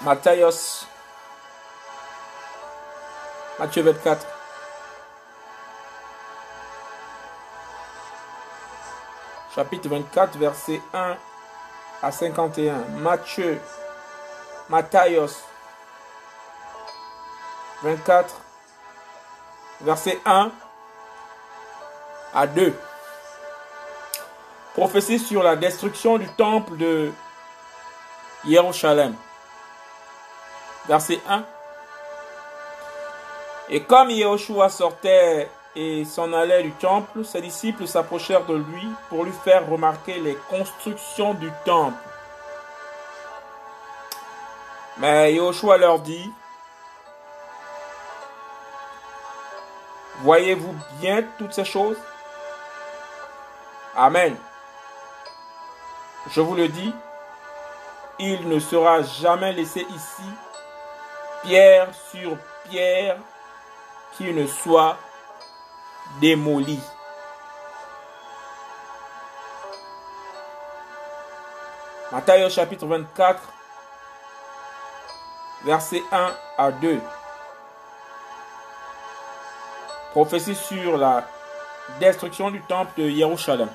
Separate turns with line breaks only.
Matthieu 24. Chapitre 24, verset 1 à 51. Matthieu. Matthias. 24, verset 1 à 2. Prophétie sur la destruction du temple de Jérusalem. Verset 1. Et comme Yahushua sortait et s'en allait du temple, ses disciples s'approchèrent de lui pour lui faire remarquer les constructions du temple. Mais Yahushua leur dit, Voyez-vous bien toutes ces choses? Amen. Je vous le dis, il ne sera jamais laissé ici pierre sur pierre qui ne soit démoli. Matthieu chapitre 24, versets 1 à 2. Prophétie sur la destruction du temple de Jérusalem.